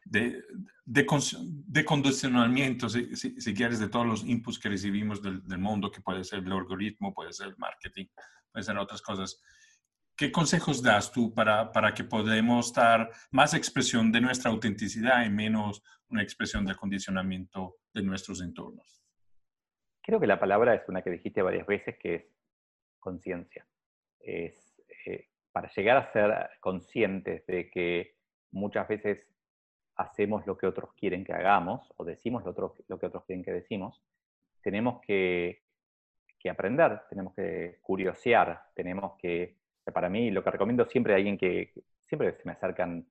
de, de, condicionamiento, si, si, quieres, de todos los inputs que recibimos del, mundo, que puede ser el algoritmo, puede ser el marketing, puede ser otras cosas. ¿Qué consejos das tú para, para que podamos dar más expresión de nuestra autenticidad y menos una expresión del condicionamiento de nuestros entornos? Creo que la palabra es una que dijiste varias veces, que es conciencia. Es, eh, para llegar a ser conscientes de que muchas veces hacemos lo que otros quieren que hagamos o decimos lo, lo que otros quieren que decimos, tenemos que, aprender, tenemos que curiosear, tenemos que, para mí lo que recomiendo siempre a alguien que, siempre se me acercan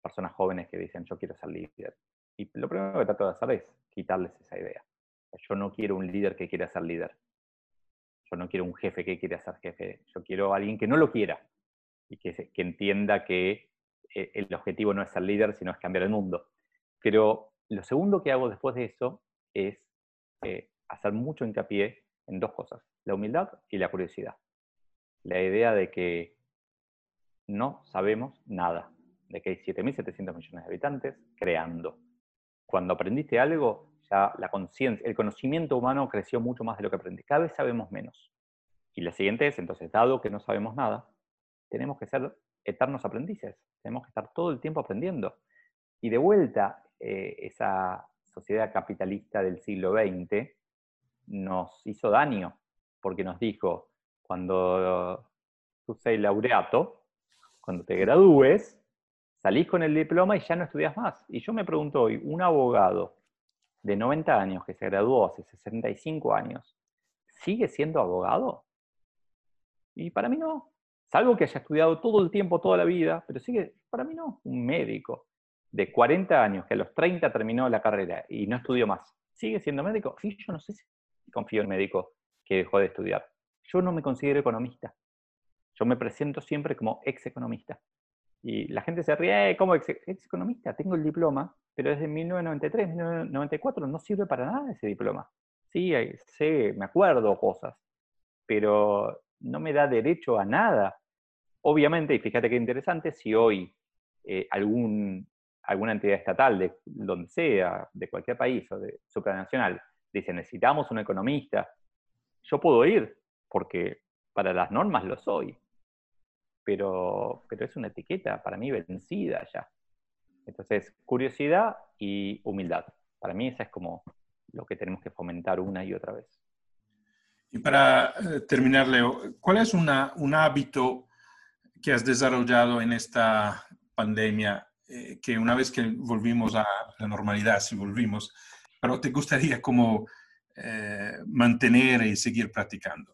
personas jóvenes que dicen yo quiero ser líder. Y lo primero que trato de hacer es quitarles esa idea. Yo no quiero un líder que quiera ser líder. Yo no quiero un jefe que quiera ser jefe. Yo quiero alguien que no lo quiera y que, que entienda que eh, el objetivo no es ser líder, sino es cambiar el mundo. Pero lo segundo que hago después de eso es eh, hacer mucho hincapié en dos cosas, la humildad y la curiosidad. La idea de que no sabemos nada, de que hay 7.700 millones de habitantes creando. Cuando aprendiste algo, ya la conciencia, el conocimiento humano creció mucho más de lo que aprendí. Cada vez sabemos menos. Y la siguiente es, entonces, dado que no sabemos nada, tenemos que ser eternos aprendices. Tenemos que estar todo el tiempo aprendiendo. Y de vuelta, eh, esa sociedad capitalista del siglo XX nos hizo daño, porque nos dijo, cuando tú seas laureato, cuando te gradúes, salís con el diploma y ya no estudias más. Y yo me pregunto hoy, un abogado de 90 años que se graduó hace 65 años, ¿sigue siendo abogado? Y para mí no. salvo que haya estudiado todo el tiempo, toda la vida, pero sigue, para mí no, un médico de 40 años que a los 30 terminó la carrera y no estudió más, ¿sigue siendo médico? Y yo no sé si confío en el médico que dejó de estudiar. Yo no me considero economista. Yo me presento siempre como ex economista. Y la gente se ríe, eh, ¿cómo ex, economista? Tengo el diploma, pero desde 1993, 1994 no sirve para nada ese diploma. Sí, sé, me acuerdo cosas, pero no me da derecho a nada. Obviamente, y fíjate qué interesante, si hoy eh, algún, alguna entidad estatal, de donde sea, de cualquier país o de supranacional, dice necesitamos un economista, yo puedo ir, porque para las normas lo soy, pero, pero es una etiqueta para mí vencida ya. Entonces, curiosidad y humildad. Para mí esa es como lo que tenemos que fomentar una y otra vez. Y para eh, terminar, Leo, ¿cuál es un hábito que has desarrollado en esta pandemia eh, que una vez que volvimos a la normalidad, si volvimos, pero te gustaría como eh, mantener y seguir practicando?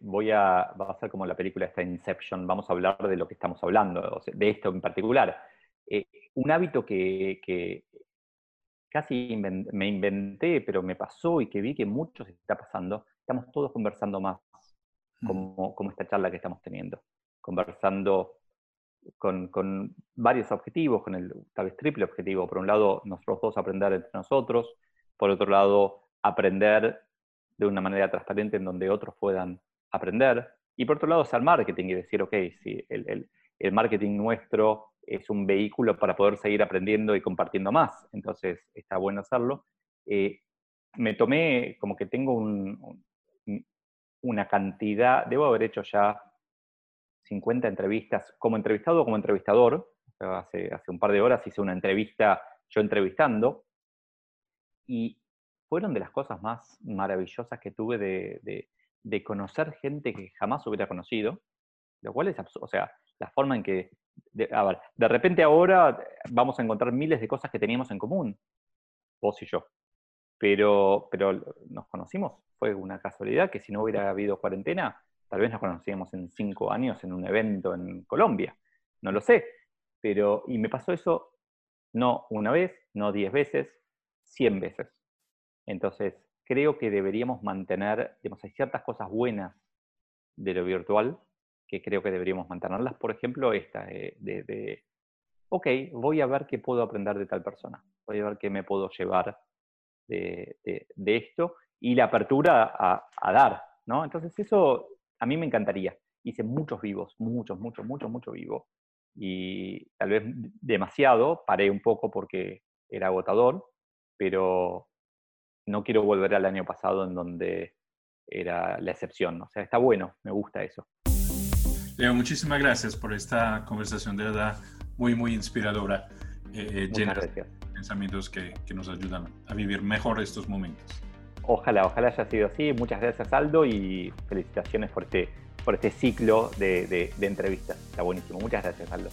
Voy a, va a ser como la película esta Inception, vamos a hablar de lo que estamos hablando, de esto en particular. un hábito que, que, casi me inventé, pero me pasó y que vi que muchos está pasando, estamos todos conversando más, como, como esta charla que estamos teniendo, conversando con, con, varios objetivos, con el tal vez triple objetivo. Por un lado, nosotros dos aprender entre nosotros, por otro lado, aprender de una manera transparente en donde otros puedan aprender, y por otro lado, hacer marketing y decir, ok, si el, el, el marketing nuestro es un vehículo para poder seguir aprendiendo y compartiendo más, entonces está bueno hacerlo. Eh, me tomé como que tengo una cantidad, debo haber hecho ya 50 entrevistas como entrevistado o como entrevistador, hace, hace un par de horas hice una entrevista yo entrevistando, y fueron de las cosas más maravillosas que tuve de, de conocer gente que jamás hubiera conocido, lo cual es, o sea, la forma en que de, de repente ahora vamos a encontrar miles de cosas que teníamos en común, vos y yo. Pero, pero nos conocimos, fue una casualidad que si no hubiera habido cuarentena, tal vez nos conocíamos en cinco años en un evento en Colombia, no lo sé. Pero, y me pasó eso no una vez, no diez veces, cien veces. Entonces, creo que deberíamos mantener, digamos, hay ciertas cosas buenas de lo virtual que creo que deberíamos mantenerlas. Por ejemplo, esta de, ok, voy a ver qué puedo aprender de tal persona, voy a ver qué me puedo llevar de, esto y la apertura a, dar, ¿no? Entonces eso a mí me encantaría. Hice muchos vivos, muchos, muchos, muchos, muchos vivos. Y tal vez demasiado, paré un poco porque era agotador, pero no quiero volver al año pasado en donde era la excepción. O sea, está bueno, me gusta eso. Leo, muchísimas gracias por esta conversación de verdad muy, muy inspiradora, eh, llena de pensamientos que, que, nos ayudan a vivir mejor estos momentos. Ojalá, ojalá haya sido así. Muchas gracias, Aldo, y felicitaciones por este, por este ciclo de, de, de entrevistas. Está buenísimo. Muchas gracias, Aldo.